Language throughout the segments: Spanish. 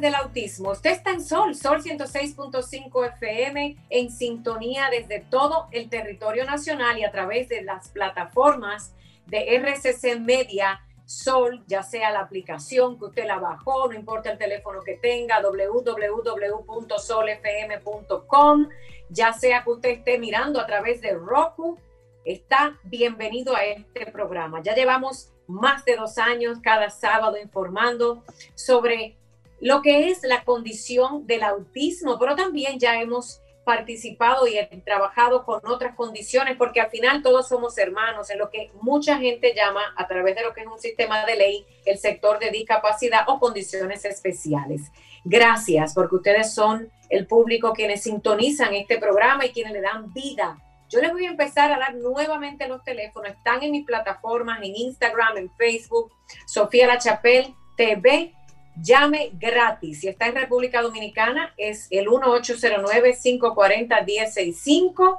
Del Autismo. Usted está en Sol, Sol 106.5 FM, en sintonía desde todo el territorio nacional y a través de las plataformas de RCC Media Sol, ya sea la aplicación que usted la bajó, no importa el teléfono que tenga, www.solfm.com, ya sea que usted esté mirando a través de Roku, está bienvenido a este programa. Ya llevamos más de dos años cada sábado informando sobre lo que es la condición del autismo, pero también ya hemos participado y trabajado con otras condiciones, porque al final todos somos hermanos, en lo que mucha gente llama, a través de lo que es un sistema de ley, el sector de discapacidad o condiciones especiales. Gracias, porque ustedes son el público quienes sintonizan este programa y quienes le dan vida. Yo les voy a empezar a dar nuevamente los teléfonos, están en mis plataformas, en Instagram, en Facebook, Sofía La Chapelle TV Llame gratis. Si está en República Dominicana, es el 1809-540-1065.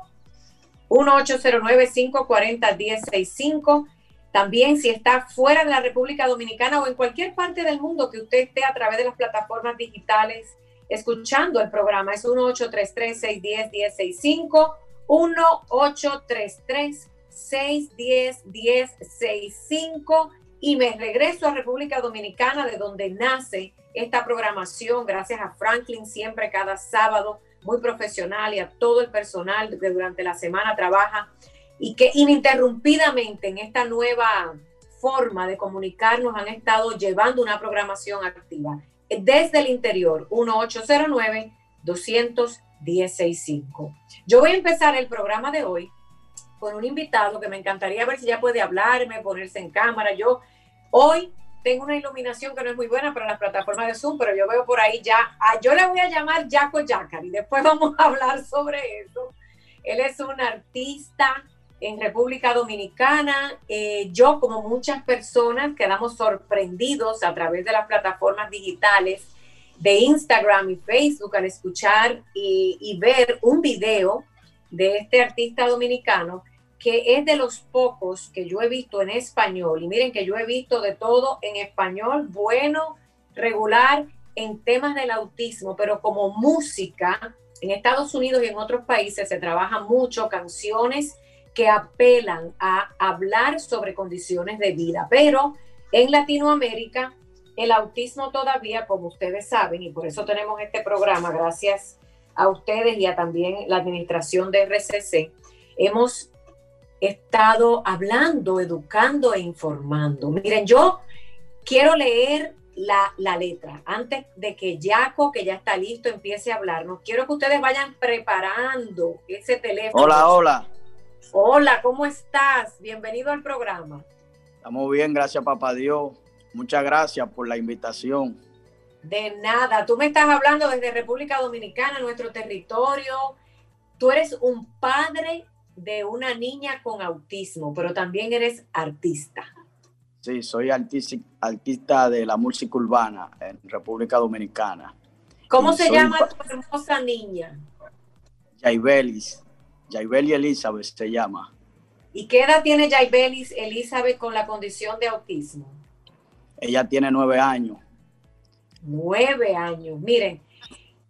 1809-540-1065. También si está fuera de la República Dominicana o en cualquier parte del mundo que usted esté a través de las plataformas digitales escuchando el programa, es 1833-610-1065. 1833-610-1065 y me regreso a República Dominicana, de donde nace esta programación, gracias a Franklin, siempre cada sábado, muy profesional y a todo el personal que durante la semana trabaja y que ininterrumpidamente en esta nueva forma de comunicarnos han estado llevando una programación activa. Desde el interior, 1809 210 Yo voy a empezar el programa de hoy con un invitado que me encantaría ver si ya puede hablarme, ponerse en cámara. Yo hoy tengo una iluminación que no es muy buena para las plataformas de Zoom, pero yo veo por ahí ya, yo le voy a llamar Jaco Yacar y después vamos a hablar sobre eso. Él es un artista en República Dominicana. Eh, yo, como muchas personas, quedamos sorprendidos a través de las plataformas digitales de Instagram y Facebook al escuchar y ver un video de este artista dominicano que es de los pocos que yo he visto en español, y miren que yo he visto de todo en español, bueno, regular, en temas del autismo, pero como música, en Estados Unidos y en otros países se trabaja mucho canciones que apelan a hablar sobre condiciones de vida, pero en Latinoamérica el autismo todavía, como ustedes saben, y por eso tenemos este programa, gracias a ustedes y a también la administración de RCC, hemos estado hablando, educando e informando. Miren, yo quiero leer la, letra antes de que Jaco, que ya está listo, empiece a hablarnos. Quiero que ustedes vayan preparando ese teléfono. Hola, hola. Hola, ¿cómo estás? Bienvenido al programa. Estamos bien, gracias papá Dios. Muchas gracias por la invitación. De nada, tú me estás hablando desde República Dominicana, nuestro territorio. Tú eres un padre de una niña con autismo, pero también eres artista. Sí, soy artista, de la música urbana en República Dominicana. ¿Cómo se llama tu hermosa niña? Yaibelis. Yaibelis Elizabeth se llama. ¿Y qué edad tiene Yaibelis Elizabeth con la condición de autismo? Ella tiene nueve años. Nueve años. Miren,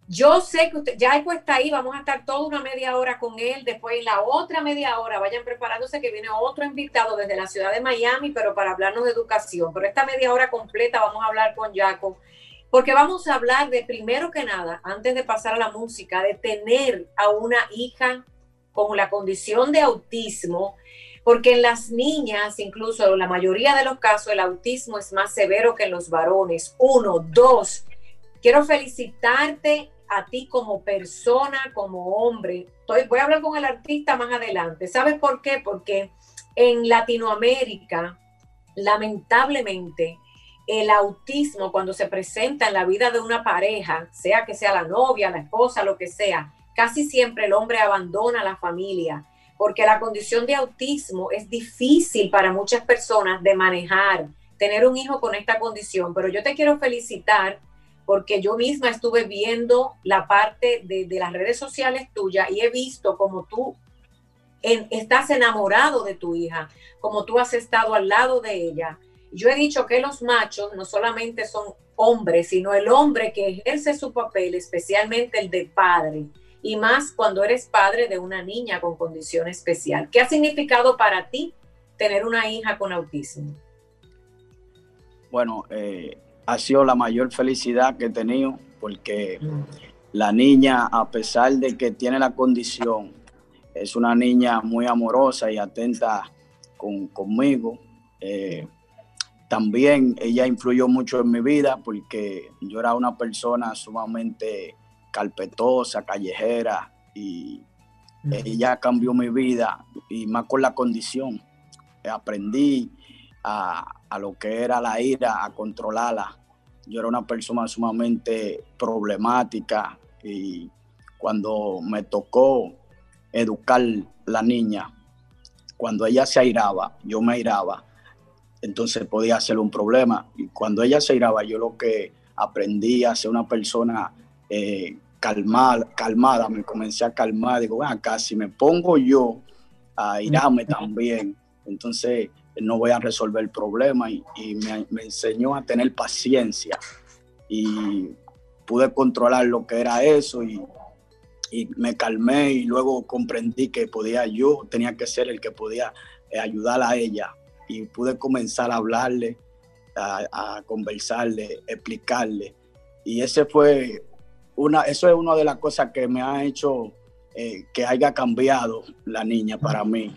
yo sé que usted, ya está ahí, vamos a estar toda una media hora con él, después en la otra media hora vayan preparándose que viene otro invitado desde la ciudad de Miami, pero para hablarnos de educación. Pero esta media hora completa vamos a hablar con Jaco, porque vamos a hablar de, primero que nada, antes de pasar a la música, de tener a una hija con la condición de autismo, porque en las niñas, incluso en la mayoría de los casos, el autismo es más severo que en los varones. Uno, dos, quiero felicitarte a ti como persona, como hombre? voy a hablar con el artista más adelante. ¿Sabes por qué? Porque en Latinoamérica, lamentablemente, el autismo cuando se presenta en la vida de una pareja, sea que sea la novia, la esposa, lo que sea, casi siempre el hombre abandona la familia, porque la condición de autismo es difícil para muchas personas de manejar, tener un hijo con esta condición, pero yo te quiero felicitar porque yo misma estuve viendo la parte de, las redes sociales tuya y he visto como tú estás enamorado de tu hija, como tú has estado al lado de ella. Yo he dicho que los machos no solamente son hombres, sino el hombre que ejerce su papel, especialmente el de padre, y más cuando eres padre de una niña con condición especial. ¿Qué ha significado para ti tener una hija con autismo? Bueno, eh, ha sido la mayor felicidad que he tenido porque la niña, a pesar de que tiene la condición, es una niña muy amorosa y atenta conmigo. Eh, también ella influyó mucho en mi vida porque yo era una persona sumamente carpetosa, callejera y ella cambió mi vida y más con la condición. Aprendí a, a lo que era la ira, a controlarla. Yo era una persona sumamente problemática y cuando me tocó educar la niña, cuando ella se airaba, yo me airaba, entonces podía ser un problema. Y cuando ella se airaba, yo lo que aprendí a ser una persona eh, calmada, calmada, me comencé a calmar, digo, acá, si me pongo yo a irarme también, entonces no voy a resolver el problema y, me, enseñó a tener paciencia. Y pude controlar lo que era eso y, me calmé y luego comprendí que podía yo, tenía que ser el que podía eh, ayudar a ella. Y pude comenzar a hablarle, a, conversarle, explicarle. Y ese fue una, eso es una de las cosas que me ha hecho eh, que haya cambiado la niña para mí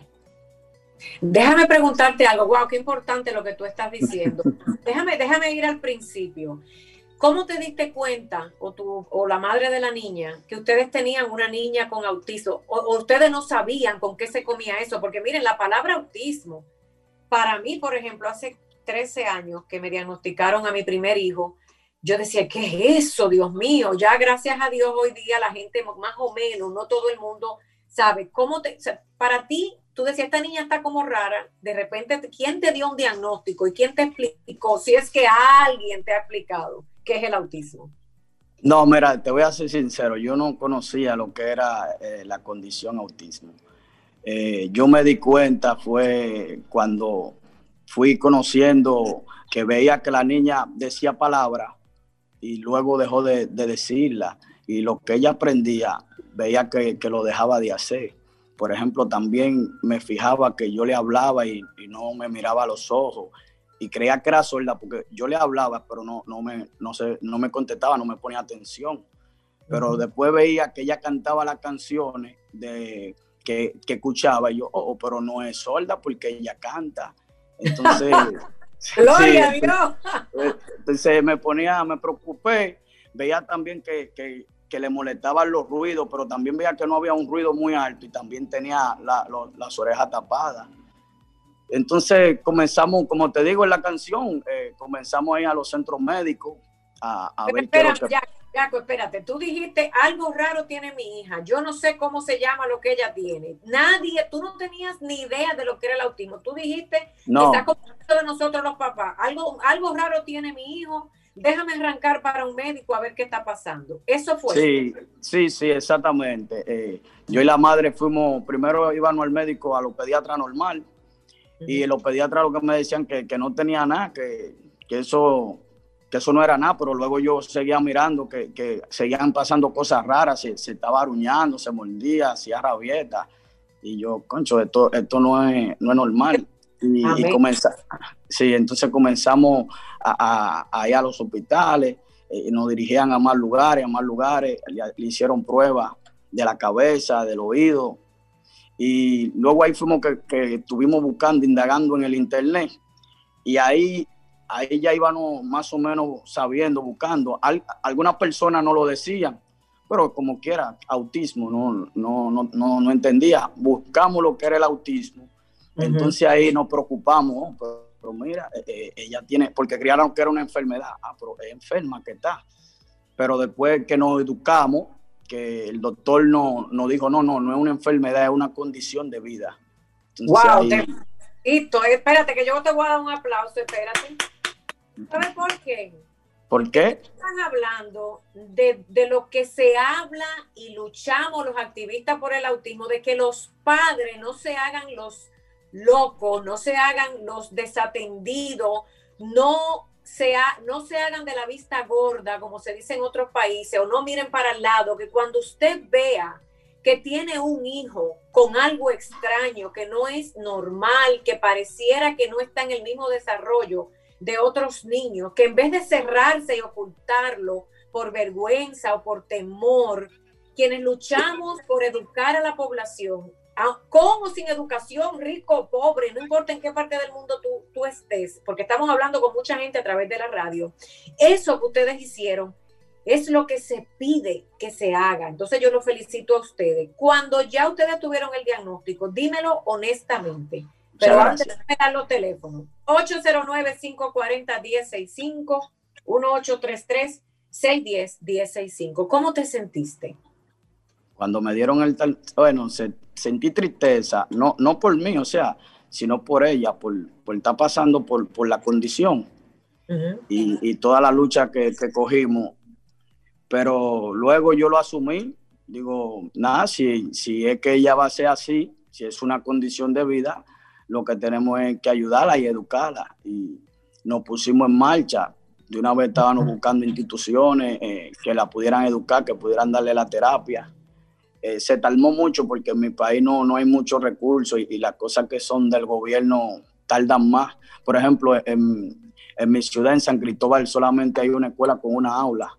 Déjame preguntarte algo, wow, qué importante lo que tú estás diciendo. déjame, déjame ir al principio. ¿Cómo te diste cuenta, o, tú, o la madre de la niña, que ustedes tenían una niña con autismo, o, ustedes no sabían con qué se comía eso? Porque miren, la palabra autismo, para mí, por ejemplo, hace 13 años que me diagnosticaron a mi primer hijo, yo decía, ¿qué es eso, Dios mío? Ya gracias a Dios hoy día la gente más o menos, no todo el mundo sabe cómo te, para ti tú decías, esta niña está como rara, de repente, ¿quién te dio un diagnóstico y quién te explicó? Si es que alguien te ha explicado qué es el autismo. No, mira, te voy a ser sincero, yo no conocía lo que era eh, la condición autismo. Eh, yo me di cuenta fue cuando fui conociendo que veía que la niña decía palabras y luego dejó de, decirla y lo que ella aprendía veía que lo dejaba de hacer. Por ejemplo, también me fijaba que yo le hablaba y, no me miraba a los ojos y creía que era sorda porque yo le hablaba, pero no, no, me, no, no me contestaba, no me ponía atención. Pero después veía que ella cantaba las canciones de, que, escuchaba y yo, oh, oh, pero no es sorda porque ella canta. Entonces, Gloria Dios. Entonces me ponía, me preocupé. Veía también que, que, que le molestaban los ruidos, pero también veía que no había un ruido muy alto y también tenía las orejas tapadas. Entonces comenzamos, como te digo en la canción, eh, comenzamos ahí a los centros médicos a, a ver espera, Jaco, espérate, tú dijiste algo raro tiene mi hija, yo no sé cómo se llama lo que ella tiene. Nadie, tú no tenías ni idea de lo que era el autismo. Tú dijiste no. está como de nosotros los papás. Algo, algo raro tiene mi hijo déjame arrancar para un médico a ver qué está pasando. Eso fue. Sí, sí, sí, exactamente. Eh, yo y la madre fuimos, primero íbamos al médico, a los pediatras normal, y los pediatras lo que me decían que, no tenía nada, que, eso que eso no era nada, pero luego yo seguía mirando que, seguían pasando cosas raras, se, se, estaba aruñando, se mordía, hacía rabieta, y yo, concho, esto, esto no, es, no es normal. Y, y sí, entonces comenzamos a, ir a los hospitales, eh, nos dirigían a más lugares, a más lugares, le, hicieron pruebas de la cabeza, del oído. Y luego ahí fuimos que, estuvimos buscando, indagando en el internet. Y ahí, ahí ya íbamos más o menos sabiendo, buscando. algunas personas no lo decían, pero como quiera, autismo, no, no, no, no, no entendía. Buscamos lo que era el autismo. Entonces ahí nos preocupamos, pero, mira, eh, eh, ella tiene, porque crearon que era una enfermedad, ah, pero es enferma que está. Pero después que nos educamos, que el doctor nos no dijo, no, no, no es una enfermedad, es una condición de vida. wow, espérate que yo te voy a dar un aplauso, espérate. ¿Sabes por qué? ¿Por qué? Están hablando de, de, lo que se habla y luchamos los activistas por el autismo, de que los padres no se hagan los locos, no se hagan los desatendidos, no se, no se hagan de la vista gorda, como se dice en otros países, o no miren para el lado, que cuando usted vea que tiene un hijo con algo extraño, que no es normal, que pareciera que no está en el mismo desarrollo de otros niños, que en vez de cerrarse y ocultarlo por vergüenza o por temor, quienes luchamos por educar a la población, con o sin educación, rico o pobre, no importa en qué parte del mundo tú, tú estés, porque estamos hablando con mucha gente a través de la radio, eso que ustedes hicieron es lo que se pide que se haga. Entonces yo lo felicito a ustedes. Cuando ya ustedes tuvieron el diagnóstico, dímelo honestamente. Pero antes de dar los teléfonos. 809-540-1065, 1833-610-1065. ¿Cómo te sentiste? Cuando me dieron el tal, bueno, sentí tristeza, no, no por mí, o sea, sino por ella, por, por estar pasando por, por la condición y, y, toda la lucha que, que, cogimos. Pero luego yo lo asumí, digo, nada, si, si es que ella va a ser así, si es una condición de vida, lo que tenemos es que ayudarla y educarla. Y nos pusimos en marcha. De una vez estábamos buscando instituciones eh, que la pudieran educar, que pudieran darle la terapia. Eh, se talmó mucho porque en mi país no, no hay muchos recursos y, las cosas que son del gobierno tardan más. Por ejemplo, en, mi ciudad, en San Cristóbal, solamente hay una escuela con una aula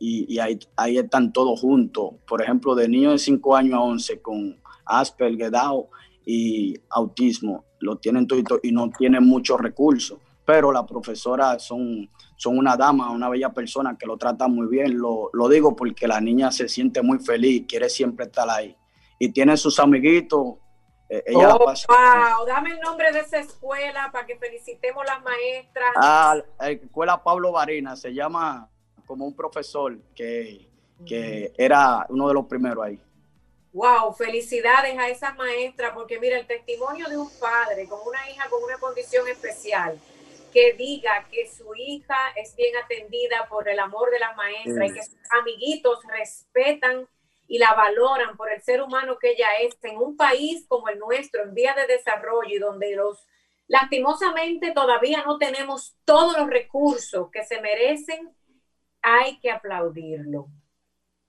y, y ahí, están todos juntos. Por ejemplo, de niños de 5 años a 11 con Asperger, Down y autismo, lo tienen todo y no tienen muchos recursos. Pero las profesoras son son una dama, una bella persona que lo trata muy bien. Lo, digo porque la niña se siente muy feliz, quiere siempre estar ahí. Y tiene sus amiguitos. Eh, ella oh, wow, dame el nombre de esa escuela para que felicitemos las maestras. Ah, la escuela Pablo Varina, se llama como un profesor que, que era uno de los primeros ahí. Wow, felicidades a esas maestras, porque mira, el testimonio de un padre con una hija con una condición especial que diga que su hija es bien atendida por el amor de la maestra y que sus amiguitos respetan y la valoran por el ser humano que ella es en un país como el nuestro, en vía de desarrollo y donde los lastimosamente todavía no tenemos todos los recursos que se merecen, hay que aplaudirlo.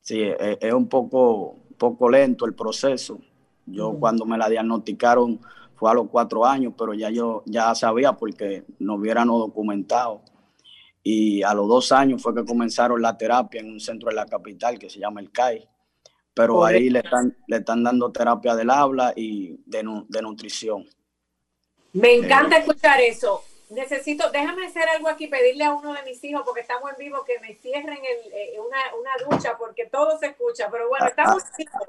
Sí, e, es, un poco, poco lento el proceso. Yo cuando me la diagnosticaron fue a los cuatro años, pero ya yo ya sabía porque nos hubieran documentado. Y a los dos años fue que comenzaron la terapia en un centro de la capital que se llama el CAI. Pero ahí le están, le están dando terapia del habla y de, de nutrición. Me encanta escuchar eso. Necesito, déjame hacer algo aquí, pedirle a uno de mis hijos, porque estamos en vivo, que me cierren el, eh, una, una, ducha, porque todo se escucha. Pero bueno, ah, estamos,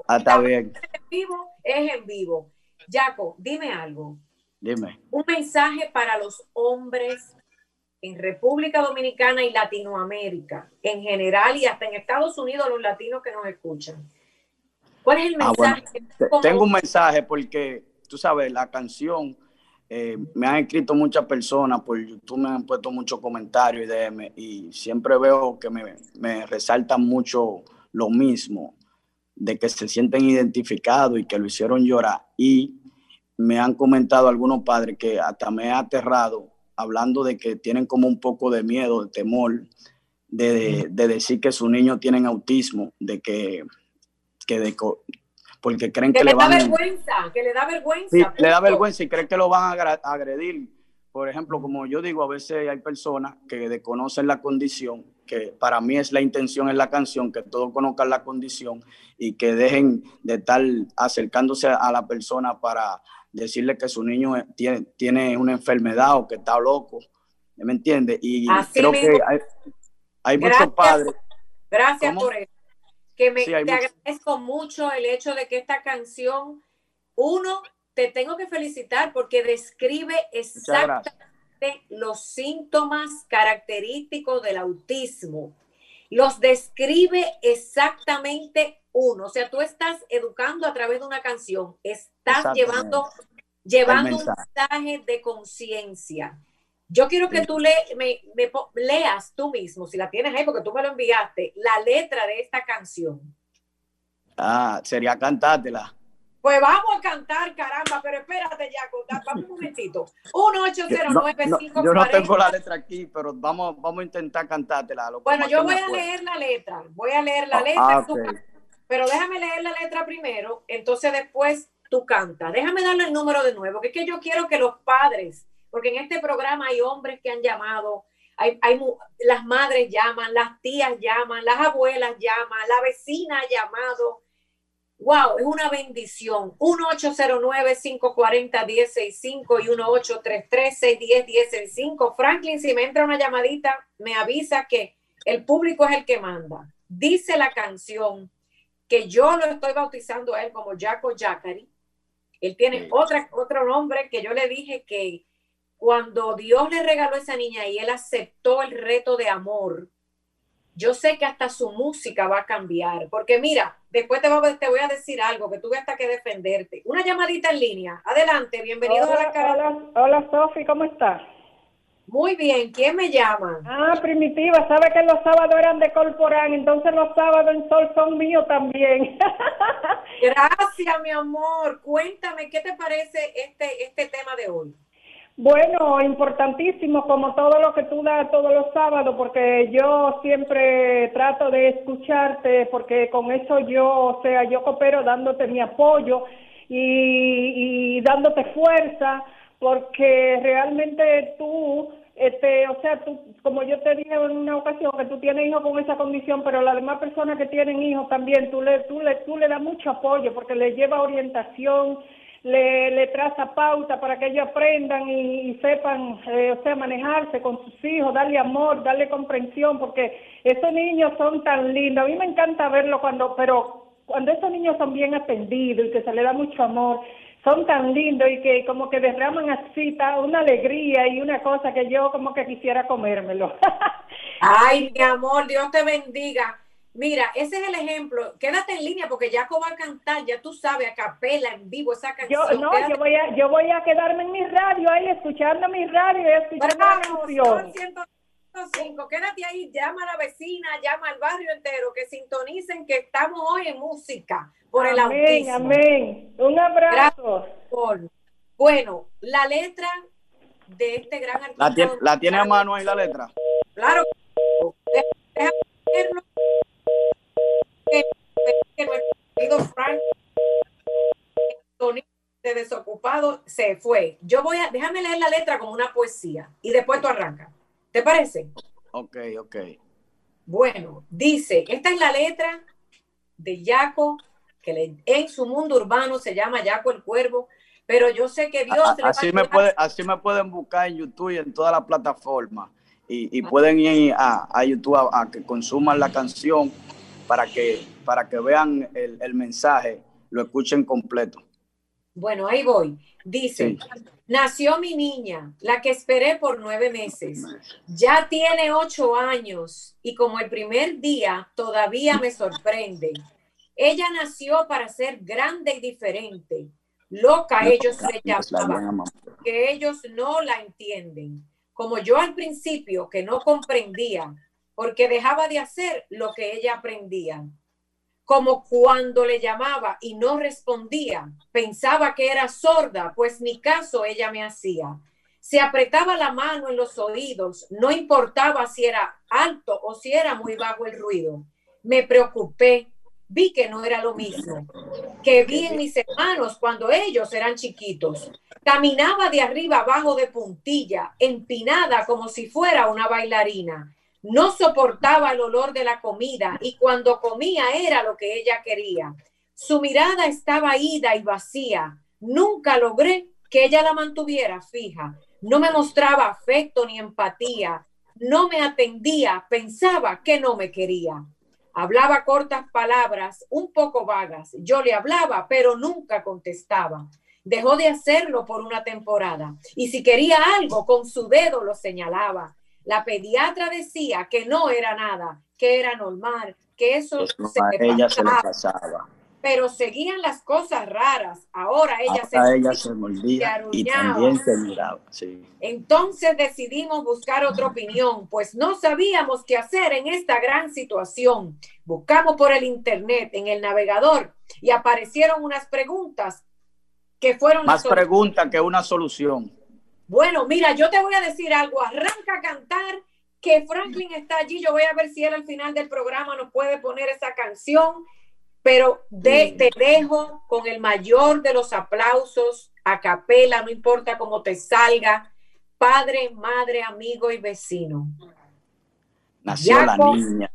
ah, está bien. en vivo, es en vivo. Jaco, dime algo. Dime. Un mensaje para los hombres en República Dominicana y Latinoamérica en general y hasta en Estados Unidos los latinos que nos escuchan. ¿Cuál es el ah, mensaje? Tengo un mensaje porque, tú sabes, la canción, eh, me han escrito muchas personas por YouTube, me han puesto muchos comentarios y DM y siempre veo que me, me resaltan mucho lo mismo de que se sienten identificados y que lo hicieron llorar. Y me han comentado algunos padres que hasta me ha aterrado hablando de que tienen como un poco de miedo, de temor, de, decir que sus niños tienen autismo, de que, que de, porque creen que, le, van da vergüenza, que le da vergüenza. Sí, le da vergüenza y creen que lo van a agredir. Por ejemplo, como yo digo, a veces hay personas que desconocen la condición que para mí es la intención en la canción, que todos conozcan la condición y que dejen de estar acercándose a la persona para decirle que su niño tiene, tiene una enfermedad o que está loco. ¿Me entiende? Y creo que hay, muchos padres. Gracias por eso. que me te agradezco mucho el hecho de que esta canción, uno, te tengo que felicitar porque describe exactamente los síntomas característicos del autismo. Los describe exactamente uno. O sea, tú estás educando a través de una canción, estás llevando, llevando un mensaje de conciencia. Yo quiero que tú le, me, leas tú mismo, si la tienes ahí, porque tú me lo enviaste, la letra de esta canción. Ah, sería cantártela. Pues vamos a cantar, caramba, pero espérate, ya, vamos un momentito. 1809 no, no, Yo no tengo la letra aquí, pero vamos, vamos a intentar cantártela. bueno, yo voy a leer la letra, voy a leer la ah, letra, ah, pero déjame leer la letra primero, entonces después tú cantas. Déjame darle el número de nuevo, que es que yo quiero que los padres porque en este programa hay hombres que han llamado, hay, las madres llaman, las tías llaman, las abuelas llaman, la vecina ha llamado. Wow, es una bendición. 1-809-540-1065 y 1-833-610-1065. Franklin, si me entra una llamadita, me avisa que el público es el que manda. Dice la canción que yo lo estoy bautizando a él como Jaco Jacari. Él tiene otra, otro nombre que yo le dije que cuando Dios le regaló a esa niña y él aceptó el reto de amor, yo sé que hasta su música va a cambiar. Porque mira, después te voy, te voy a decir algo que tuve hasta que defenderte. Una llamadita en línea. Adelante, bienvenido a la cara. Hola, hola Sofi, ¿cómo estás? Muy bien, ¿quién me llama? Ah, Primitiva, sabe que los sábados eran de Corporán, entonces los sábados en Sol son míos también. Gracias, mi amor. Cuéntame, ¿qué te parece este, este tema de hoy? Bueno, importantísimo, como todo lo que tú das todos los sábados, porque yo siempre trato de escucharte, porque con eso yo, o sea, yo coopero dándote mi apoyo y, dándote fuerza, porque realmente tú, este, o sea, tú, como yo te dije en una ocasión, que tú tienes hijos con esa condición, pero las demás personas que tienen hijos también, tú le, tú le, tú le das mucho apoyo, porque les lleva orientación, le, le traza pauta para que ellos aprendan y, sepan, eh, o sea, manejarse con sus hijos, darle amor, darle comprensión, porque esos niños son tan lindos. A mí me encanta verlo cuando, pero cuando esos niños son bien atendidos y que se le da mucho amor, son tan lindos y que como que derraman así una alegría y una cosa que yo como que quisiera comérmelo. Ay, mi amor, Dios te bendiga. Mira, ese es el ejemplo. Quédate en línea porque Jaco va a cantar, ya tú sabes, a capela, en vivo, esa canción. Yo, no, yo voy, a, yo voy a quedarme en mi radio ahí, escuchando mi radio y escuchando la canción. Quédate ahí, llama a la vecina, llama al barrio entero, que sintonicen que estamos hoy en música por el autismo. Amén, Un abrazo. Bueno, la letra de este gran artista. ¿La, tiene, ¿la tiene a mano ahí la letra? Claro. Déjame que Frank de desocupado se fue. Yo voy a, déjame leer la letra como una poesía y después tú arrancas. ¿Te parece? Ok, ok. Bueno, dice, esta es la letra de Yaco, que en su mundo urbano se llama Yaco el Cuervo, pero yo sé que Dios... así, me puede, así me pueden buscar en YouTube y en todas las plataformas. Y, pueden ir a, YouTube a, que consuman la canción para que, para que vean el, mensaje, lo escuchen completo. Bueno, ahí voy. Dice, nació mi niña, la que esperé por nueve meses. Ya tiene ocho años y como el primer día todavía me sorprende. Ella nació para ser grande y diferente. Loca ellos se llamaban, que ellos no la entienden. Como yo al principio que no comprendía porque dejaba de hacer lo que ella aprendía. Como cuando le llamaba y no respondía, pensaba que era sorda, pues ni caso ella me hacía. Se apretaba la mano en los oídos, no importaba si era alto o si era muy bajo el ruido. Me preocupé, vi que no era lo mismo que vi en mis hermanos cuando ellos eran chiquitos. Caminaba de arriba abajo de puntilla, empinada como si fuera una bailarina no soportaba el olor de la comida y cuando comía era lo que ella quería. Su mirada estaba ida y vacía. Nunca logré que ella la mantuviera fija. No me mostraba afecto ni empatía. No me atendía. Pensaba que no me quería. Hablaba cortas palabras, un poco vagas. Yo le hablaba, pero nunca contestaba. Dejó de hacerlo por una temporada y si quería algo, con su dedo lo señalaba. La pediatra decía que no era nada, que era normal, que eso, se, ella se le pasaba pero seguían las cosas raras. Ahora ella se, ella se mordía y también se miraba. Entonces decidimos buscar otra opinión, pues no sabíamos qué hacer en esta gran situación. Buscamos por el internet, en el navegador, y aparecieron unas preguntas que fueron... Más preguntas que una solución. Bueno, mira, yo te voy a decir algo. Arranca a cantar que Franklin está allí. Yo voy a ver si él al final del programa nos puede poner esa canción pero te dejo con el mayor de los aplausos a capela, no importa cómo te salga, padre, madre, amigo y vecino. Nació la niña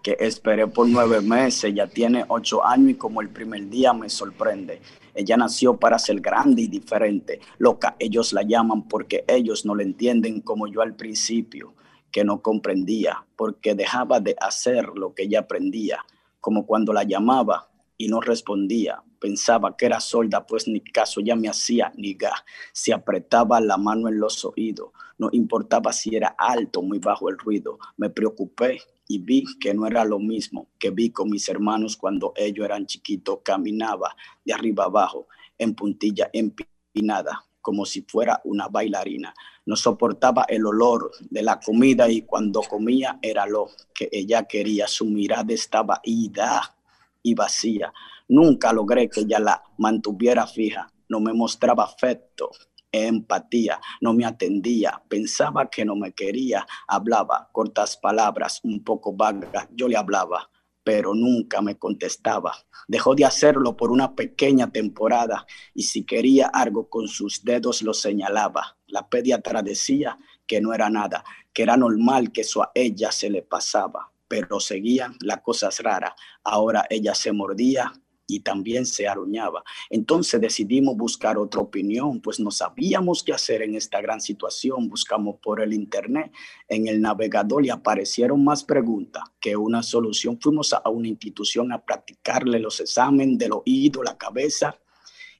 que esperé por nueve meses, ya tiene ocho años y como el primer día me sorprende. Ella nació para ser grande y diferente. Loca, ellos la llaman porque ellos no le entienden como yo al principio, que no comprendía, porque dejaba de hacer lo que ella aprendía como cuando la llamaba y no respondía. Pensaba que era solda, pues ni caso ya me hacía ni ga. Se apretaba la mano en los oídos. No importaba si era alto o muy bajo el ruido. Me preocupé y vi que no era lo mismo que vi con mis hermanos cuando ellos eran chiquitos. Caminaba de arriba abajo, en puntilla empinada, como si fuera una bailarina. No soportaba el olor de la comida y cuando comía era lo que ella quería. Su mirada estaba ida y vacía. Nunca logré que ella la mantuviera fija. No me mostraba afecto, empatía, no me atendía, pensaba que no me quería, hablaba cortas palabras, un poco vagas, yo le hablaba, pero nunca me contestaba. Dejó de hacerlo por una pequeña temporada y si quería algo con sus dedos lo señalaba. La pediatra decía que no era nada, que era normal que eso a ella se le pasaba, pero seguían las cosas raras. Ahora ella se mordía, y también se aruñaba. Entonces decidimos buscar otra opinión, pues no sabíamos qué hacer en esta gran situación. Buscamos por el internet, en el navegador y aparecieron más preguntas que una solución. Fuimos a una institución a practicarle los exámenes del oído, la cabeza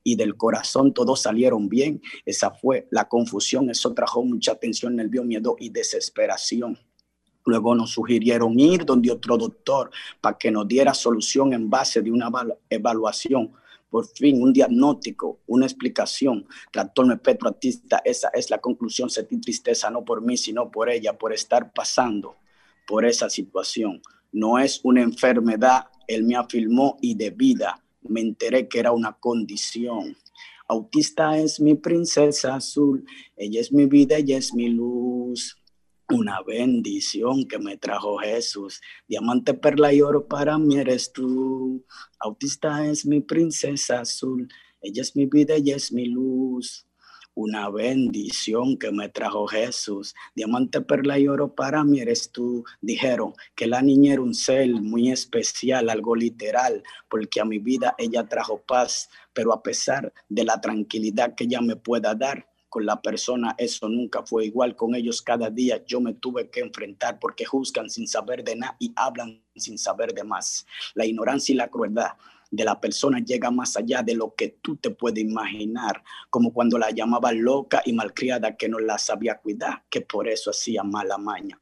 y del corazón, todos salieron bien. Esa fue la confusión, eso trajo mucha tensión, nervio, miedo y desesperación. Luego nos sugirieron ir donde otro doctor para que nos diera solución en base de una evaluación. Por fin, un diagnóstico, una explicación. Trastorno petroatista, esa es la conclusión. Sentí tristeza no por mí, sino por ella, por estar pasando por esa situación. No es una enfermedad, él me afirmó y de vida me enteré que era una condición. Autista es mi princesa azul, ella es mi vida, ella es mi luz una bendición que me trajo Jesús. Diamante, perla y oro para mí eres tú. Autista es mi princesa azul. Ella es mi vida, ella es mi luz. Una bendición que me trajo Jesús. Diamante, perla y oro para mí eres tú. Dijeron que la niña era un ser muy especial, algo literal, porque a mi vida ella trajo paz. Pero a pesar de la tranquilidad que ella me pueda dar, con la persona, eso nunca fue igual. Con ellos cada día yo me tuve que enfrentar porque juzgan sin saber de nada y hablan sin saber de más. La ignorancia y la crueldad de la persona llega más allá de lo que tú te puedes imaginar, como cuando la llamaba loca y malcriada que no la sabía cuidar, que por eso hacía mala maña.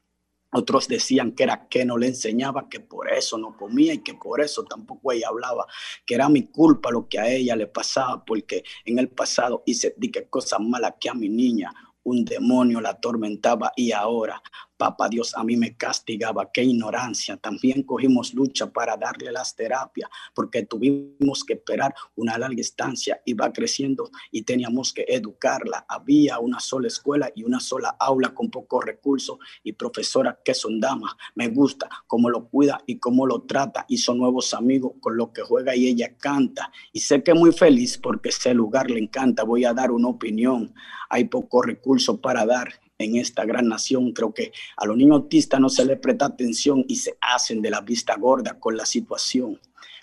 Otros decían que era que no le enseñaba, que por eso no comía y que por eso tampoco ella hablaba, que era mi culpa lo que a ella le pasaba, porque en el pasado hice dije cosas malas que a mi niña un demonio la atormentaba y ahora Papá Dios a mí me castigaba, qué ignorancia. También cogimos lucha para darle las terapias, porque tuvimos que esperar una larga estancia, iba creciendo y teníamos que educarla. Había una sola escuela y una sola aula con pocos recursos y profesoras que son damas. Me gusta cómo lo cuida y cómo lo trata son nuevos amigos con los que juega y ella canta. Y sé que muy feliz porque ese lugar le encanta. Voy a dar una opinión. Hay pocos recursos para dar en esta gran nación. Creo que a los niños autistas no se les presta atención y se hacen de la vista gorda con la situación.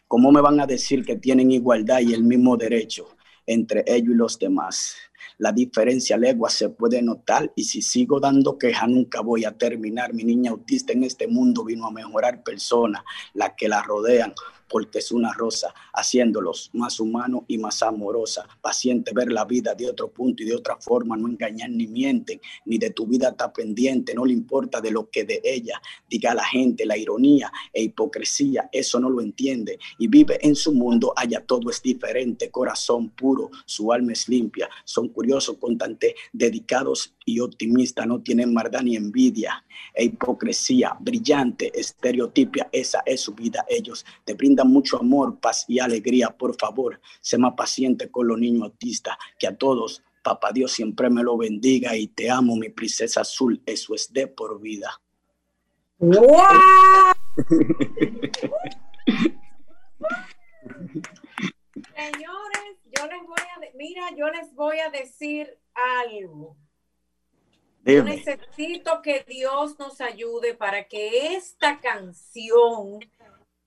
¿Cómo me van a decir que tienen igualdad y el mismo derecho? entre ellos y los demás. La diferencia legua se puede notar y si sigo dando queja nunca voy a terminar. Mi niña autista en este mundo vino a mejorar personas, las que la rodean, porque es una rosa, haciéndolos más humanos y más amorosa. Paciente ver la vida de otro punto y de otra forma, no engañar ni mienten, ni de tu vida está pendiente, no le importa de lo que de ella diga la gente, la ironía e hipocresía, eso no lo entiende y vive en su mundo, allá todo es diferente, corazón puro, su alma es limpia, son curiosos, constantes, dedicados y optimistas, no tienen maldad ni envidia e hipocresía, brillante, estereotipia, esa es su vida, ellos te brindan mucho amor, paz y alegría. Por favor, sé más paciente con los niños autistas, que a todos, papá Dios siempre me lo bendiga y te amo, mi princesa azul. Eso es de por vida. Señores, yo les voy a, mira, yo les voy a decir algo. Yo necesito que Dios nos ayude para que esta canción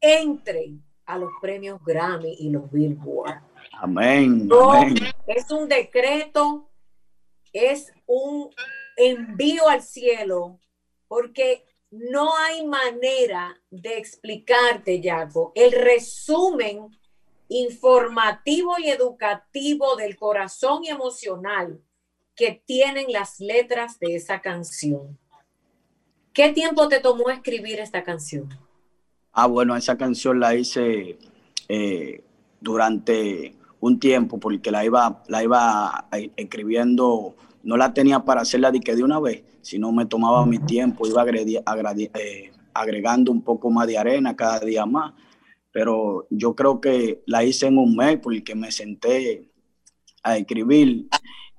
entre a los premios Grammy y los Billboard. Amén, Es un decreto, es un envío al cielo, porque no hay manera de explicarte, Jaco, el resumen informativo y educativo del corazón y emocional que tienen las letras de esa canción. ¿Qué tiempo te tomó escribir esta canción? Ah, bueno, esa canción la hice eh, durante un tiempo porque la iba, la iba eh, escribiendo, no la tenía para hacerla de que de una vez, sino me tomaba mi tiempo, iba eh, agregando un poco más de arena cada día más. Pero yo creo que la hice en un mes porque me senté a escribir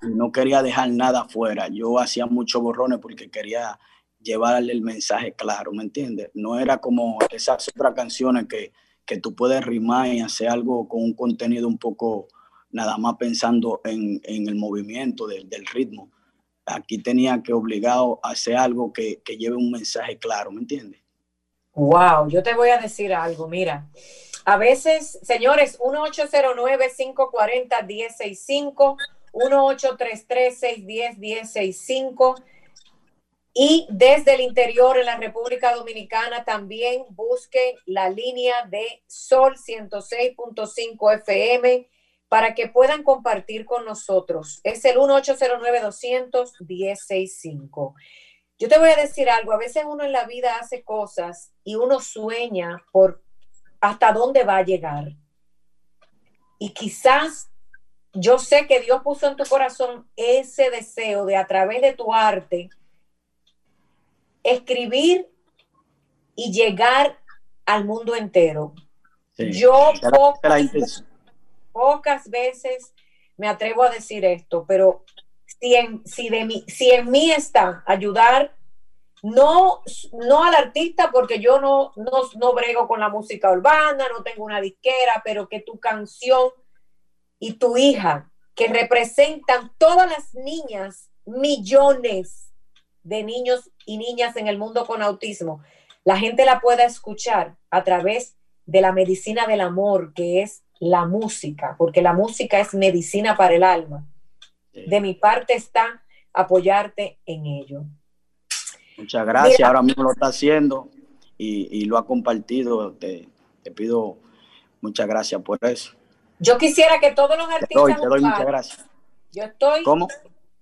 y no quería dejar nada fuera. Yo hacía muchos borrones porque quería llevarle el mensaje claro, ¿me entiendes? No era como esas otras canciones que, que tú puedes rimar y hacer algo con un contenido un poco nada más pensando en, en el movimiento del, del, ritmo. Aquí tenía que obligado a hacer algo que, que lleve un mensaje claro, ¿me entiendes? Wow, yo te voy a decir algo, mira. A veces, señores, 1809-540-1065, 1833-610-1065 y desde el interior en la República Dominicana también busquen la línea de Sol 106.5 FM para que puedan compartir con nosotros. Es el 1809-200-1065. Yo te voy a decir algo, a veces uno en la vida hace cosas y uno sueña por hasta dónde va a llegar. Y quizás yo sé que Dios puso en tu corazón ese deseo de a través de tu arte, escribir y llegar al mundo entero. Yo pocas, veces me atrevo a decir esto, pero si en, si de mí, si en mí está ayudar, no, no al artista, porque yo no, no, no brego con la música urbana, no tengo una disquera, pero que tu canción y tu hija, que representan todas las niñas, millones de niños y niñas en el mundo con autismo, la gente la pueda escuchar a través de la medicina del amor, que es la música, porque la música es medicina para el alma. De mi parte está apoyarte en ello. Muchas gracias, ahora mismo lo está haciendo y, lo ha compartido. Te, pido muchas gracias por eso. Yo quisiera que todos los artistas... Te doy, muchas gracias. Yo estoy...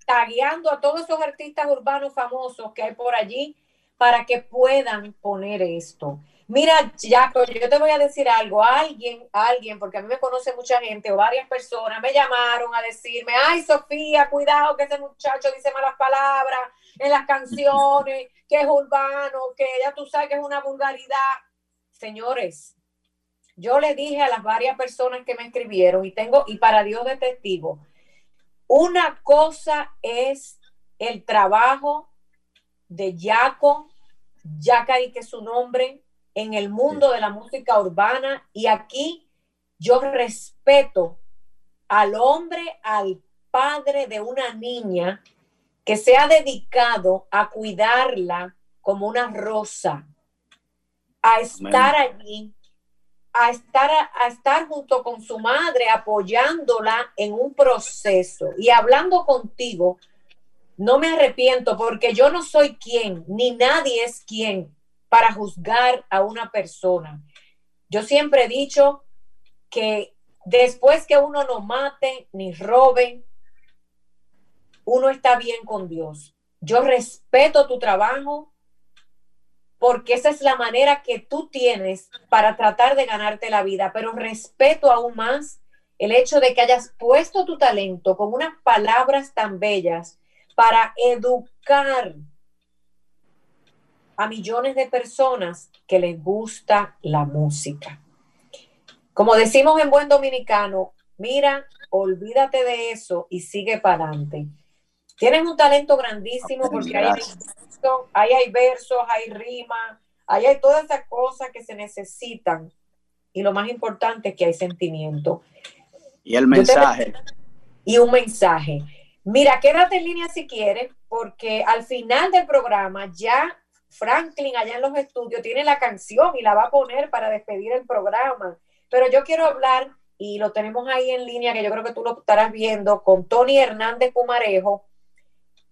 tagueando a todos esos artistas urbanos famosos que hay por allí para que puedan poner esto. Mira, Jaco, yo te voy a decir algo. Alguien, alguien, porque a mí me conoce mucha gente o varias personas, me llamaron a decirme, ay, Sofía, cuidado que ese muchacho dice malas palabras en las canciones, que es urbano, que ya tú sabes que es una vulgaridad. Señores, yo le dije a las varias personas que me escribieron y tengo, y para Dios de testigo, una cosa es el trabajo de Jaco, y que es su nombre, en el mundo de la música urbana. Y aquí yo respeto al hombre, al padre de una niña que se ha dedicado a cuidarla como una rosa, a estar allí a estar, a estar junto con su madre, apoyándola en un proceso y hablando contigo, no me arrepiento porque yo no soy quien, ni nadie es quien para juzgar a una persona. Yo siempre he dicho que después que uno no mate ni robe, uno está bien con Dios. Yo respeto tu trabajo porque esa es la manera que tú tienes para tratar de ganarte la vida, pero respeto aún más el hecho de que hayas puesto tu talento con unas palabras tan bellas para educar a millones de personas que les gusta la música. Como decimos en buen dominicano, mira, olvídate de eso y sigue para adelante. Tienes un talento grandísimo porque ahí hay, hay versos, hay rimas, ahí hay todas esas cosas que se necesitan. Y lo más importante es que hay sentimiento. Y el mensaje. Y un mensaje. Mira, quédate en línea si quieres, porque al final del programa ya Franklin allá en los estudios tiene la canción y la va a poner para despedir el programa. Pero yo quiero hablar, y lo tenemos ahí en línea, que yo creo que tú lo estarás viendo, con Tony Hernández Pumarejo.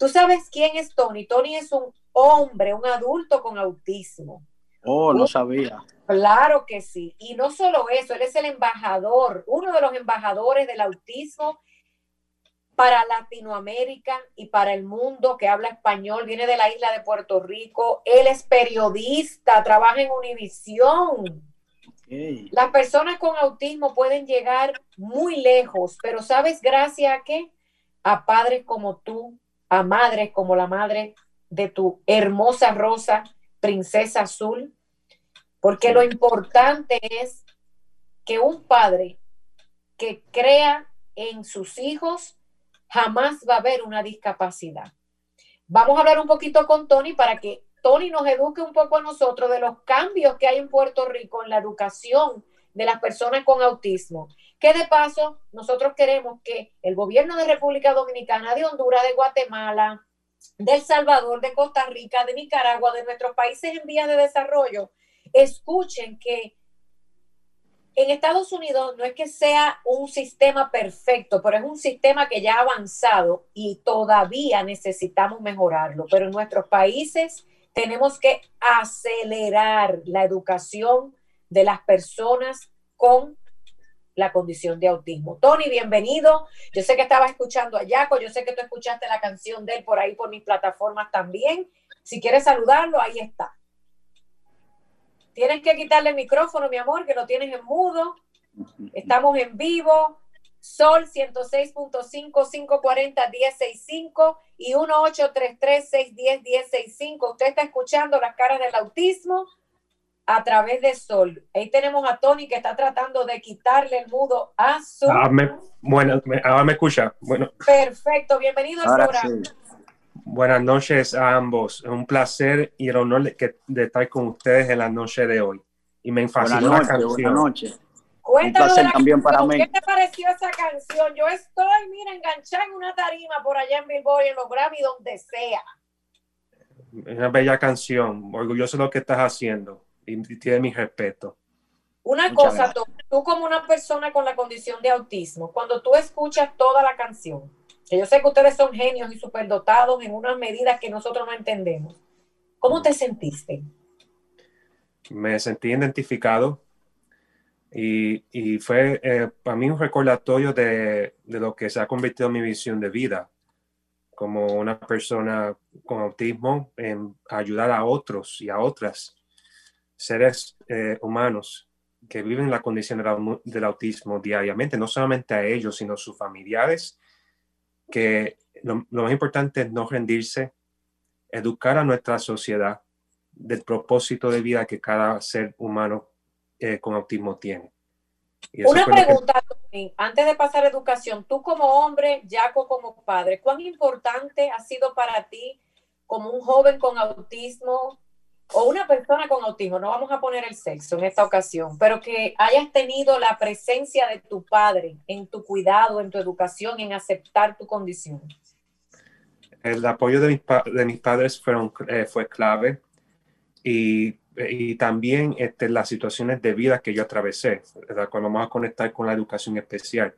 ¿Tú sabes quién es Tony? Tony es un hombre, un adulto con autismo. Oh, no sabía. Claro que sí. Y no solo eso, él es el embajador, uno de los embajadores del autismo para Latinoamérica y para el mundo que habla español, viene de la isla de Puerto Rico, él es periodista, trabaja en Univisión. Las personas con autismo pueden llegar muy lejos, pero ¿sabes gracias a qué? A padres como tú, a madres como la madre de tu hermosa Rosa, princesa azul, porque lo importante es que un padre que crea en sus hijos jamás va a haber una discapacidad. Vamos a hablar un poquito con Tony para que Tony nos eduque un poco a nosotros de los cambios que hay en Puerto Rico en la educación de las personas con autismo. Que de paso, nosotros queremos que el gobierno de República Dominicana, de Honduras, de Guatemala, de El Salvador, de Costa Rica, de Nicaragua, de nuestros países en vías de desarrollo, escuchen que en Estados Unidos no es que sea un sistema perfecto, pero es un sistema que ya ha avanzado y todavía necesitamos mejorarlo. Pero en nuestros países tenemos que acelerar la educación de las personas con la condición de autismo. Tony, bienvenido. Yo sé que estabas escuchando a Jaco, yo sé que tú escuchaste la canción de él por ahí por mis plataformas también. Si quieres saludarlo, ahí está. Tienes que quitarle el micrófono, mi amor, que lo tienes en mudo. Estamos en vivo. Sol 106.5, 540, 1065 y 1833, 610, 1065. Usted está escuchando las caras del autismo a través de Sol. Ahí tenemos a Tony que está tratando de quitarle el mudo a su. Ah, bueno, ahora me escucha. Bueno. Perfecto, bienvenido al programa. Buenas noches a ambos. Es un placer y el honor de, de, estar con ustedes en la noche de hoy. Y me fascinó la canción. Buenas noches. Cuéntanos también para mí. ¿Qué te pareció esa canción? Yo estoy, mira, enganchada en una tarima por allá en Billboard, en los Grammy, donde sea. Una bella canción. Orgulloso de lo que estás haciendo y tiene mi respeto. Una cosa, tú, como una persona con la condición de autismo, cuando tú escuchas toda la canción, que yo sé que ustedes son genios y superdotados en unas medidas que nosotros no entendemos, ¿cómo te sentiste? Me sentí identificado y, y fue eh, para mí un recordatorio de, de, lo que se ha convertido en mi visión de vida como una persona con autismo en ayudar a otros y a otras seres eh, humanos que viven la condición del, autismo diariamente, no solamente a ellos, sino a sus familiares, que lo, más importante es no rendirse, educar a nuestra sociedad del propósito de vida que cada ser humano eh, con autismo tiene. Una pregunta, antes de pasar a educación, tú como hombre, Jaco como padre, ¿cuán importante ha sido para ti como un joven con autismo o una persona con autismo, no vamos a poner el sexo en esta ocasión, pero que hayas tenido la presencia de tu padre en tu cuidado, en tu educación, en aceptar tu condición? El apoyo de mis, de mis padres fueron, eh, fue clave y y también este, las situaciones de vida que yo atravesé, cuando vamos a conectar con la educación especial.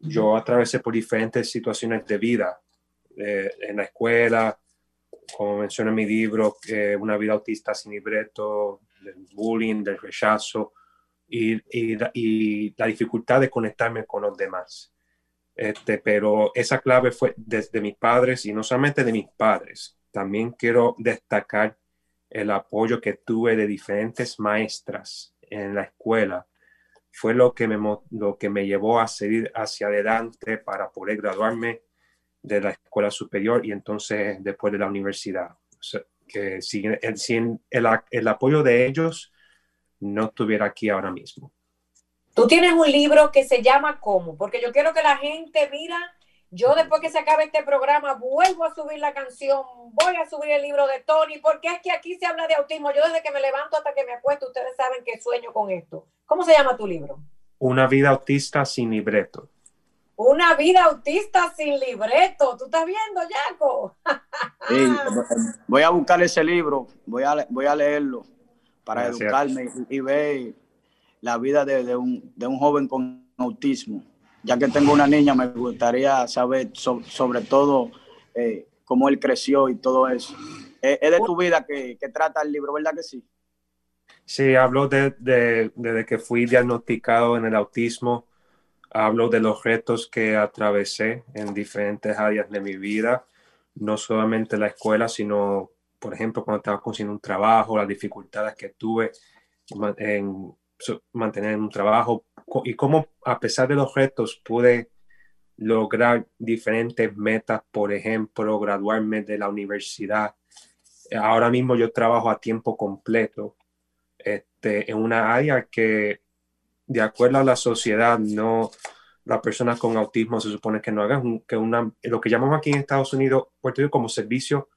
Yo atravesé por diferentes situaciones de vida, eh, en la escuela, como menciona en mi libro, eh, una vida autista sin libreto, del bullying, del rechazo y, y, y, la dificultad de conectarme con los demás. Este, pero esa clave fue desde mis padres y no solamente de mis padres. También quiero destacar el apoyo que tuve de diferentes maestras en la escuela fue lo que me, lo que me llevó a seguir hacia adelante para poder graduarme de la escuela superior y entonces después de la universidad. que sin, sin el, el, apoyo de ellos no estuviera aquí ahora mismo. Tú tienes un libro que se llama ¿Cómo? Porque yo quiero que la gente mira yo después que se acabe este programa vuelvo a subir la canción, voy a subir el libro de Tony, porque es que aquí se habla de autismo. Yo desde que me levanto hasta que me acuesto, ustedes saben que sueño con esto. ¿Cómo se llama tu libro? Una vida autista sin libreto. Una vida autista sin libreto. ¿Tú estás viendo, Jaco? Sí, voy a buscar ese libro, voy a, voy a leerlo para educarme y, ver la vida de, un, de un joven con autismo ya que tengo una niña, me gustaría saber sobre todo eh, cómo él creció y todo eso. Es, de tu vida que, trata el libro, ¿verdad que sí? Sí, hablo de, desde que fui diagnosticado en el autismo, hablo de los retos que atravesé en diferentes áreas de mi vida, no solamente la escuela, sino, por ejemplo, cuando estaba consiguiendo un trabajo, las dificultades que tuve en mantener un trabajo, y cómo a pesar de los retos pude lograr diferentes metas, por ejemplo, graduarme de la universidad. Ahora mismo yo trabajo a tiempo completo este, en una área que, de acuerdo a la sociedad, no, las personas con autismo se supone que no hagan, que una, lo que llamamos aquí en Estados Unidos, Puerto Rico, como servicio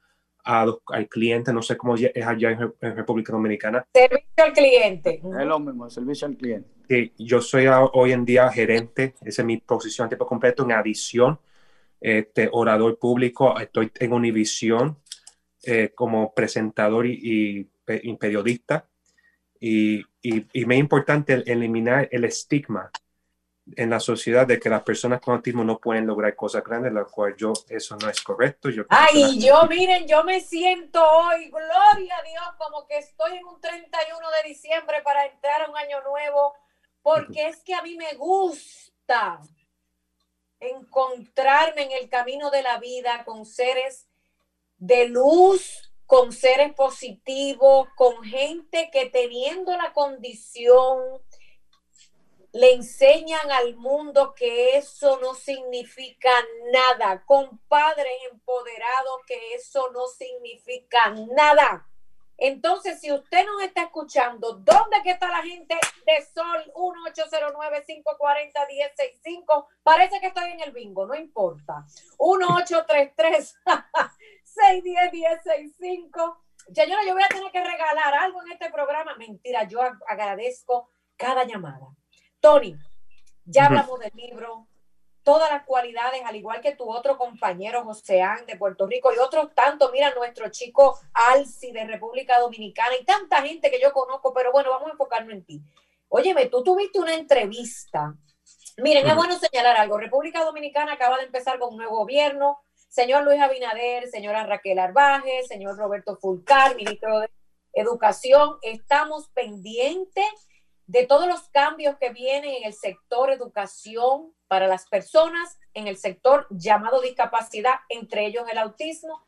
al cliente, no sé cómo es allá en, República Dominicana. Servicio al cliente. Es lo mismo, servicio al cliente. Sí, yo soy hoy en día gerente, esa es mi posición a tiempo completo. En adición, este, orador público, estoy en Univisión eh, como presentador y, y, periodista. Y, y, y, me es importante eliminar el estigma en la sociedad de que las personas con autismo no pueden lograr cosas grandes, lo cual yo, eso no es correcto. Yo Ay, yo, miren, yo me siento hoy, gloria a Dios, como que estoy en un 31 de diciembre para entrar a un año nuevo, porque es que a mí me gusta encontrarme en el camino de la vida con seres de luz, con seres positivos, con gente que teniendo la condición le enseñan al mundo que eso no significa nada, con padres empoderados que eso no significa nada. Entonces, si usted nos está escuchando, ¿dónde que está la gente de Sol 1809-540-1065? Parece que estoy en el bingo, no importa. 1833-610-1065. Señora, yo voy a tener que regalar algo en este programa. Mentira, yo agradezco cada llamada Tony, ya hablamos del libro, todas las cualidades, al igual que tu otro compañero Joséán de Puerto Rico y otros tantos, mira, nuestro chico Alci de República Dominicana y tanta gente que yo conozco, pero bueno, vamos a enfocarnos en ti. Óyeme, tú tuviste una entrevista. Miren, es bueno señalar algo. República Dominicana acaba de empezar con un nuevo gobierno. Señor Luis Abinader, señora Raquel Arbaje, señor Roberto Fulcar, ministro de Educación, estamos pendientes de todos los cambios que vienen en el sector educación para las personas, en el sector llamado discapacidad, entre ellos el autismo.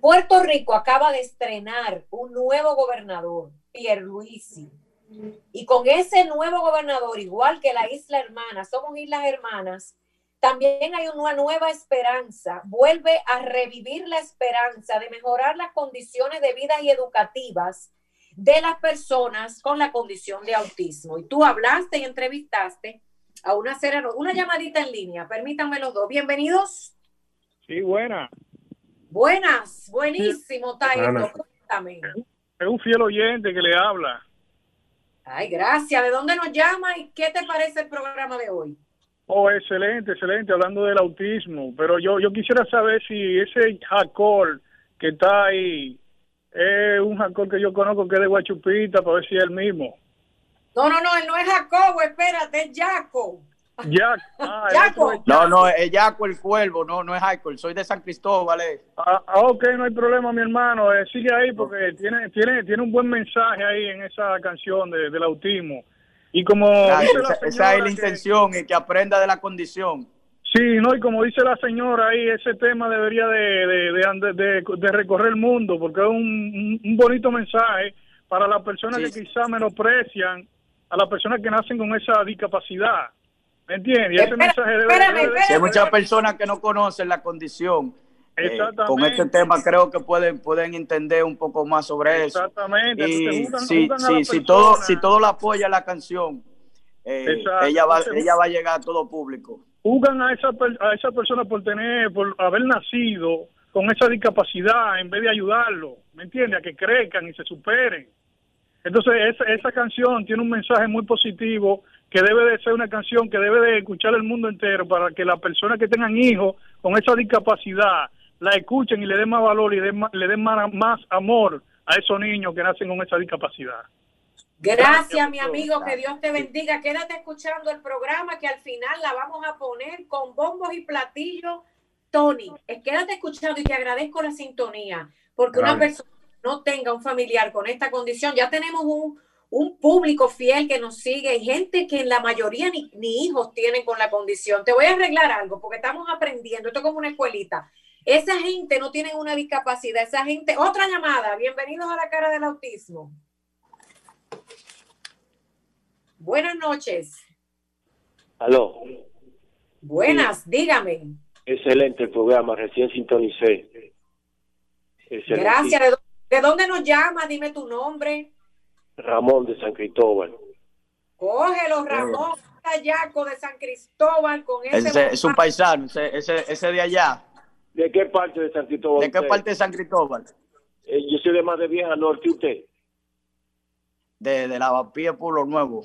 Puerto Rico acaba de estrenar un nuevo gobernador, Pierluisi. Y con ese nuevo gobernador, igual que la isla hermana, somos islas hermanas, también hay una nueva esperanza. Vuelve a revivir la esperanza de mejorar las condiciones de vida y educativas de las personas con la condición de autismo. Y tú hablaste y entrevistaste a una serie, una llamadita en línea. Permítanme los dos. Bienvenidos. Sí, buenas. Buenas, buenísimo, Taito. Cuéntame. Es un fiel oyente que le habla. Ay, gracias. ¿De dónde nos llama y qué te parece el programa de hoy? Oh, excelente, excelente, hablando del autismo. Pero yo, yo quisiera saber si ese Jacob que está ahí Es un Jacob que yo conozco que es de Guachupita, para ver si es el mismo. No, no, no, él no es Jacobo, espérate, es Jaco. Jack. Ah, Jaco. es No, no, es Jaco el Cuervo, no, no es Jaco, soy de San Cristóbal. eh. Ah, ah, ok, no hay problema, mi hermano. Eh, sigue ahí porque tiene, tiene, tiene un buen mensaje ahí en esa canción de, del autismo. Y como Claro, la esa, es la que- intención, y que aprenda de la condición. Sí, no, y como dice la señora ahí, ese tema debería de, de, de, de- recorrer el mundo, porque es un, un- bonito mensaje para las personas Sí. que quizás menosprecian a las personas que nacen con esa discapacidad. ¿Me entiendes? Y ese mensaje debe, espérame, debe de- espérame. Si hay muchas personas que no conocen la condición, eh, con este tema creo que pueden, pueden entender un poco más sobre eso. Exactamente. Y si, si, si todo, si todo la apoya la canción, eh, ella, va, ella va a llegar a todo público. juzgan a esa a esa persona por tener por haber nacido con esa discapacidad en vez de ayudarlo me entiende a que crezcan y se superen entonces esa, esa canción tiene un mensaje muy positivo que debe de ser una canción que debe de escuchar el mundo entero para que las personas que tengan hijos con esa discapacidad la escuchen y le den más valor y den le den más, más amor a esos niños que nacen con esa discapacidad Gracias, mi amigo, que. Dios te bendiga. Quédate escuchando el programa que al final la vamos a poner con bombos y platillos. Tony, quédate escuchando y te agradezco la sintonía, porque una persona que no tenga un familiar con esta condición, ya tenemos un, un público fiel que nos sigue y gente que en la mayoría ni, ni hijos tienen con la condición. Te voy a arreglar algo, porque estamos aprendiendo, esto es como una escuelita. Esa gente no tiene una discapacidad, esa gente, otra llamada, bienvenidos a la cara del autismo. Buenas noches. Aló, Buenas, dígame. excelente el programa, recién sintonicé. Excelente. Gracias. ¿De, de dónde nos llamas? Dime tu nombre. Ramón de San Cristóbal. Cógelo, Ramón Yaco de San Cristóbal con ese. Ese es un paisano, ese, ese, ese de allá. ¿De qué parte de San Cristóbal? ¿De qué usted? parte de San Cristóbal? Eh, yo soy de más de Vieja Norte, ¿usted? De, de Lavapié, Pueblo Nuevo.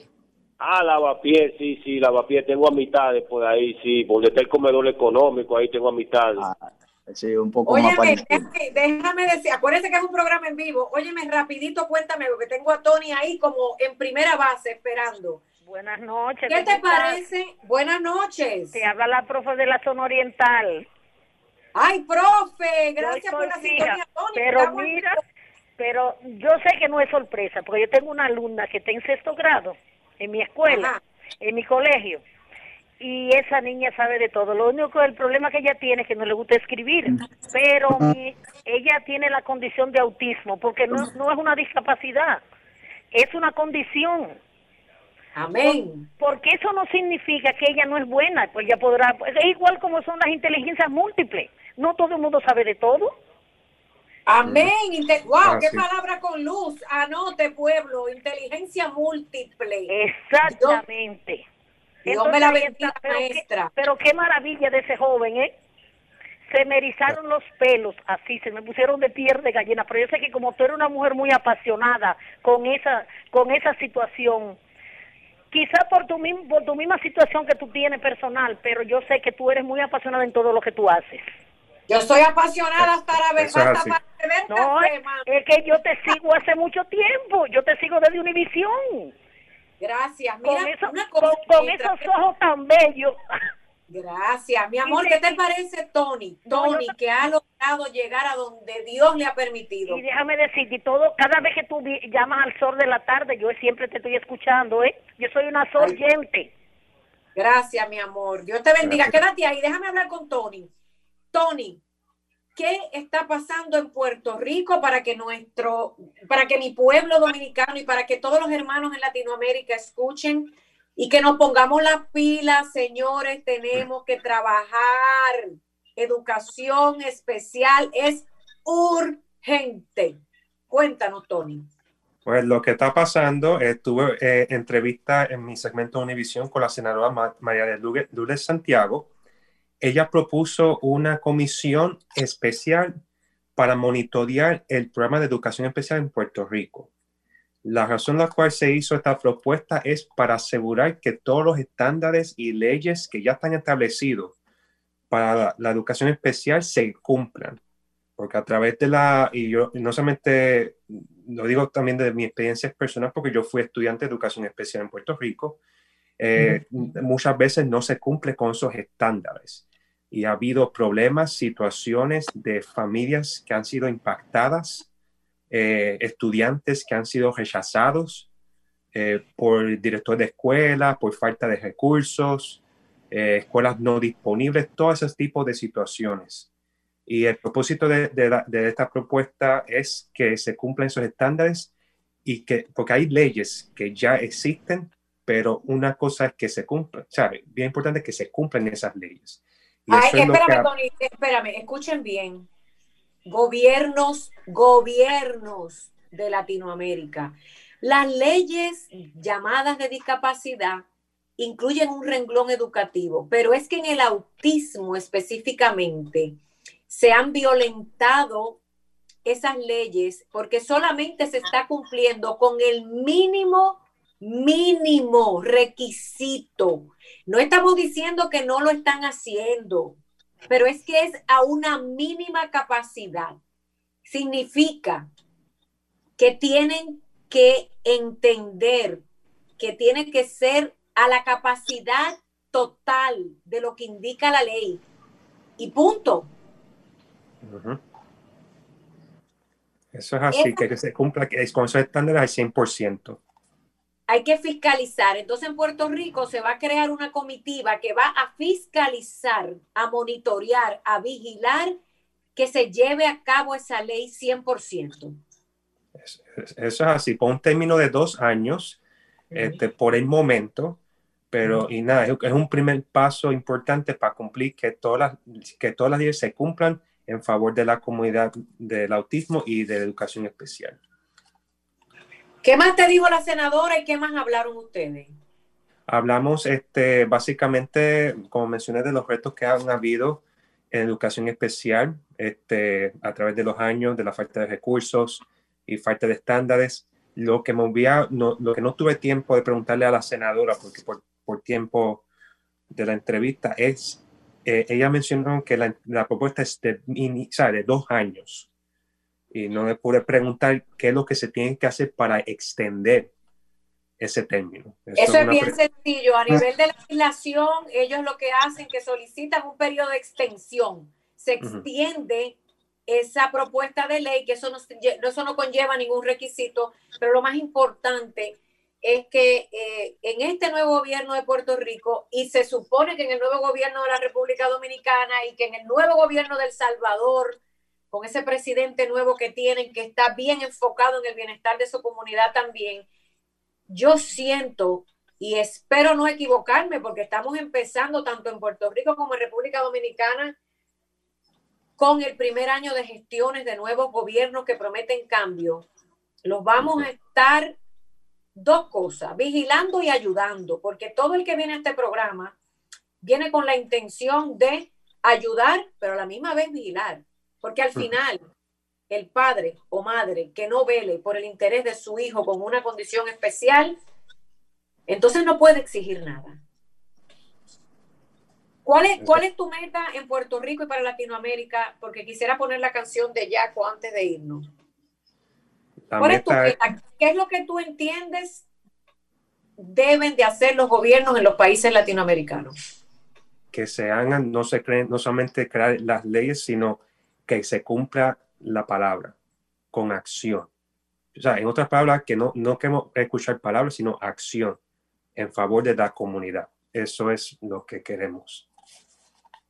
Ah, Lavapié, sí, sí, Lavapié. Tengo amistades por ahí, sí. Donde está el comedor económico, ahí tengo amistades. Ah, sí, un poco más Óyeme, déjame, déjame decir, acuérdense que es un programa en vivo. Óyeme, rapidito, cuéntame, porque tengo a Tony ahí como en primera base esperando. Buenas noches. ¿Qué ¿cómo te parece? Buenas noches. Te habla la profe de la zona oriental. Ay, profe, gracias por la sintonía. Pero mira, pero yo sé que no es sorpresa, porque yo tengo una alumna que está en sexto grado en mi escuela, Ajá. en mi colegio, y esa niña sabe de todo. Lo único, el problema que ella tiene es que no le gusta escribir, pero mi- ella tiene la condición de autismo, porque no, no es una discapacidad, es una condición. Amén. porque eso no significa que ella no es buena, pues ella podrá, es igual como son las inteligencias múltiples, no todo el mundo sabe de todo. Amén. Wow, Ah, qué sí. palabra con luz. Anote, pueblo. Inteligencia múltiple. Exactamente. Dios me la bendiga, pero qué- maestra. pero qué maravilla de ese joven, ¿eh? Se me erizaron los pelos, así, se me pusieron de piel de gallina, pero yo sé que como tú eres una mujer muy apasionada con esa, con esa situación, quizá por tu, por tu misma situación que tú tienes personal, pero yo sé que tú eres muy apasionada en todo lo que tú haces. Yo soy apasionada hasta, la, Eso es hasta No, café, es, que yo te sigo hace mucho tiempo, yo te sigo desde Univisión, Gracias. con, Mira, eso- una con, cosa, con mientras- esos ojos tan bellos. Gracias, mi amor. ¿Qué te parece, Tony? No, yo Tony, que ha logrado llegar a donde Dios le ha permitido. Y déjame decirte, todo, cada vez que tú llamas al sol de la tarde, yo siempre te estoy escuchando, ¿eh? Yo soy una Ay. oyente. Gracias, mi amor. Dios te bendiga. Gracias. Quédate ahí. Déjame hablar con Tony. Tony, ¿qué está pasando en Puerto Rico para que nuestro, para que mi pueblo dominicano y para que todos los hermanos en Latinoamérica escuchen y que nos pongamos las pilas, señores? Tenemos que trabajar. Educación especial es urgente. Cuéntanos, Tony. Pues lo que está pasando, eh, tuve eh, entrevista en mi segmento de Univisión con la senadora Ma- María de Lourdes Santiago. Ella propuso una comisión especial para monitorear el programa de educación especial en Puerto Rico. La razón por la cual se hizo esta propuesta es para asegurar que todos los estándares y leyes que ya están establecidos para la, la educación especial se cumplan. porque a través de la, y yo no solamente lo digo también de mi experiencia personal, porque yo fui estudiante de educación especial en Puerto Rico, eh, muchas veces no se cumple con esos estándares. Y ha habido problemas, situaciones de familias que han sido impactadas, eh, estudiantes que han sido rechazados eh, por el director de escuela, por falta de recursos, escuelas no disponibles, todo ese tipo de situaciones. Y el propósito de, esta propuesta es que se cumplan esos estándares y que, porque hay leyes que ya existen, pero una cosa es que se cumplan, ¿sabe? Bien importante que se cumplan esas leyes. Ay, espérame, Tony, espérame, escuchen bien. Gobiernos, gobiernos de Latinoamérica. Las leyes llamadas de discapacidad incluyen un renglón educativo, pero es que en el autismo específicamente, se han violentado esas leyes porque solamente se está cumpliendo con el mínimo, mínimo requisito. No estamos diciendo que no lo están haciendo, pero es que es a una mínima capacidad. Significa que tienen que entender que tiene que ser a la capacidad total de lo que indica la ley. Y punto. Eso es así, que se cumpla que es con esos estándares al 100%. Hay que fiscalizar. Entonces en Puerto Rico se va a crear una comitiva que va a fiscalizar, a monitorear, a vigilar que se lleve a cabo esa ley 100%. Eso, es así, por un término de dos años, este, por el momento, pero y nada, es, un primer paso importante para cumplir que todas las, que todas las leyes se cumplan en favor de la comunidad del autismo y de la educación especial. ¿Qué más te dijo la senadora y qué más hablaron ustedes? Hablamos este, básicamente, como mencioné, de los retos que han habido en educación especial este, a través de los años, de la falta de recursos y falta de estándares. Lo que, me no, lo que no tuve tiempo de preguntarle a la senadora, porque por, por tiempo de la entrevista, es eh, ella mencionó que la, propuesta es de, de dos años y no le pude preguntar qué es lo que se tiene que hacer para extender ese término. Eso, es, bien sencillo. A nivel de legislación, ellos lo que hacen que solicitan un periodo de extensión. Se extiende esa propuesta de ley, que eso no, eso no conlleva ningún requisito, pero lo más importante es que eh, en este nuevo gobierno de Puerto Rico y se supone que en el nuevo gobierno de la República Dominicana y que en el nuevo gobierno de El Salvador, con ese presidente nuevo que tienen, que está bien enfocado en el bienestar de su comunidad también, yo siento y espero no equivocarme porque estamos empezando tanto en Puerto Rico como en República Dominicana con el primer año de gestiones de nuevos gobiernos que prometen cambio. Los vamos a estar dos cosas, vigilando y ayudando, porque todo el que viene a este programa viene con la intención de ayudar, pero a la misma vez vigilar, porque al final el padre o madre que no vele por el interés de su hijo con una condición especial, entonces no puede exigir nada. ¿Cuál es, ¿Cuál es tu meta en Puerto Rico y para Latinoamérica? Porque quisiera poner la canción de Jaco antes de irnos. ¿Qué es lo que tú entiendes deben de hacer los gobiernos en los países latinoamericanos? Que se hagan, no se creen, no solamente crear las leyes, sino que se cumpla la palabra con acción. O sea, en otras palabras, que no, no queremos escuchar palabras, sino acción en favor de la comunidad. Eso es lo que queremos.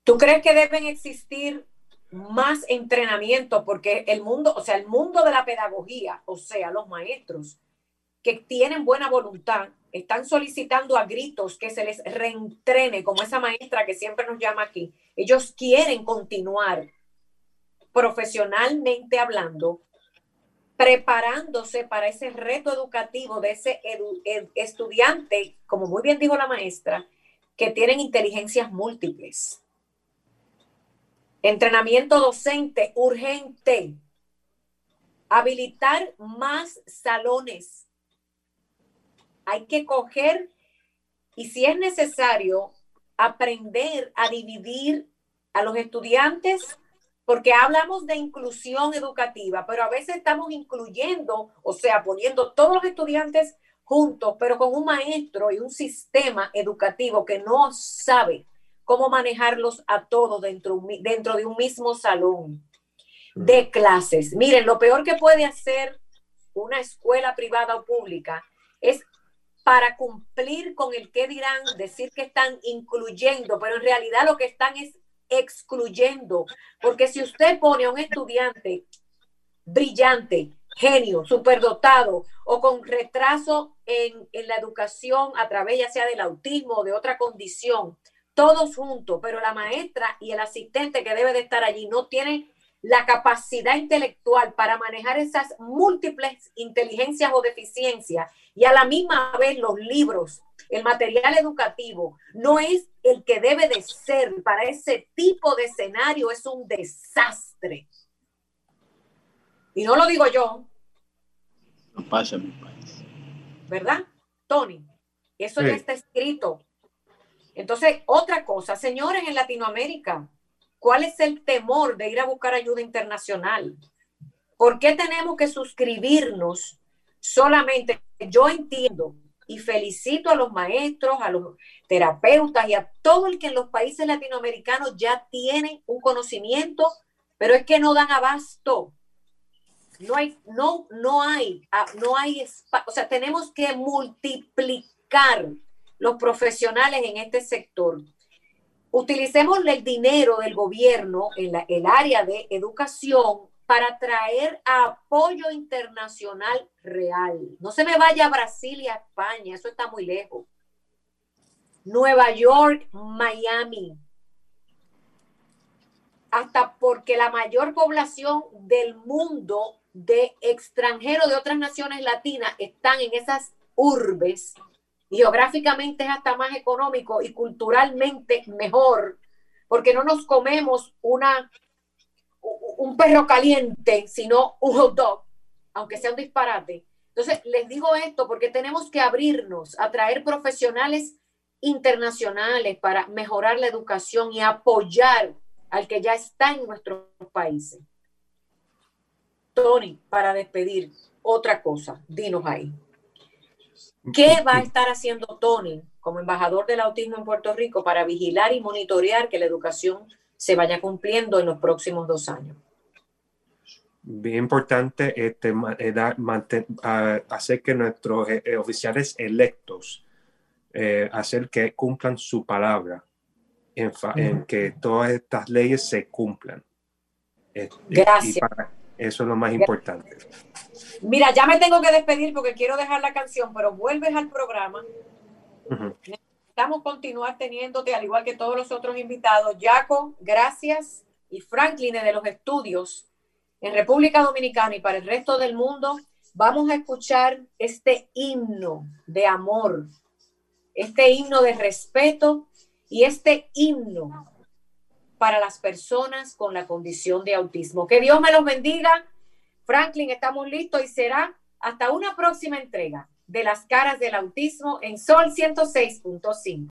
¿Tú crees que deben existir más entrenamiento, porque el mundo, o sea, el mundo de la pedagogía, o sea, los maestros que tienen buena voluntad, están solicitando a gritos que se les reentrene, como esa maestra que siempre nos llama aquí. Ellos quieren continuar profesionalmente hablando, preparándose para ese reto educativo de ese estudiante, como muy bien dijo la maestra, que tienen inteligencias múltiples Entrenamiento docente urgente. Habilitar más salones. Hay que coger y si es necesario, aprender a dividir a los estudiantes porque hablamos de inclusión educativa, pero a veces estamos incluyendo, o sea, poniendo todos los estudiantes juntos, pero con un maestro y un sistema educativo que no sabe cómo manejarlos a todos dentro, dentro de un mismo salón de clases. Miren, lo peor que puede hacer una escuela privada o pública es para cumplir con el que dirán, decir que están incluyendo, pero en realidad lo que están es excluyendo. Porque si usted pone a un estudiante brillante, genio, superdotado o con retraso en, en, la educación a través ya sea del autismo o de otra condición, todos juntos, pero la maestra y el asistente que debe de estar allí no tienen la capacidad intelectual para manejar esas múltiples inteligencias o deficiencias y a la misma vez los libros, el material educativo, no es el que debe de ser para ese tipo de escenario, es un desastre. Y no lo digo yo. No pasa en mi país. ¿Verdad, Tony? Eso ya está escrito. Entonces, otra cosa, señores, en Latinoamérica, ¿cuál es el temor de ir a buscar ayuda internacional? ¿Por qué tenemos que suscribirnos solamente? Yo entiendo y felicito a los maestros, a los terapeutas y a todo el que en los países latinoamericanos ya tienen un conocimiento, pero es que no dan abasto. No hay, no, no hay, ah, no hay, o sea, tenemos que multiplicar los profesionales en este sector. Utilicemos el dinero del gobierno en la, el área de educación para traer apoyo internacional real. No se me vaya a Brasil y a España, eso está muy lejos. Nueva York, Miami. Hasta porque la mayor población del mundo de extranjeros de otras naciones latinas están en esas urbes. Geográficamente es hasta más económico y culturalmente mejor, porque no nos comemos una un perro caliente, sino un hot dog, aunque sea un disparate. Entonces, les digo esto porque tenemos que abrirnos a traer profesionales internacionales para mejorar la educación y apoyar al que ya está en nuestros países. Tony, para despedir, otra cosa, dinos ahí. ¿Qué va a estar haciendo Tony como embajador del autismo en Puerto Rico para vigilar y monitorear que la educación se vaya cumpliendo en los próximos dos años? Bien importante este, hacer que nuestros eh, eh, oficiales electos, eh, hacer que cumplan su palabra, en, que todas estas leyes se cumplan. Gracias. eso es lo más importante. Mira, ya me tengo que despedir porque quiero dejar la canción, pero vuelves al programa. Necesitamos continuar teniéndote, al igual que todos los otros invitados. Jaco, gracias. Y Franklin de los estudios en República Dominicana y para el resto del mundo, vamos a escuchar este himno de amor, este himno de respeto y este himno para las personas con la condición de autismo. Que Dios me los bendiga. Franklin, estamos listos y será hasta una próxima entrega de las caras del autismo en Sol 106.5.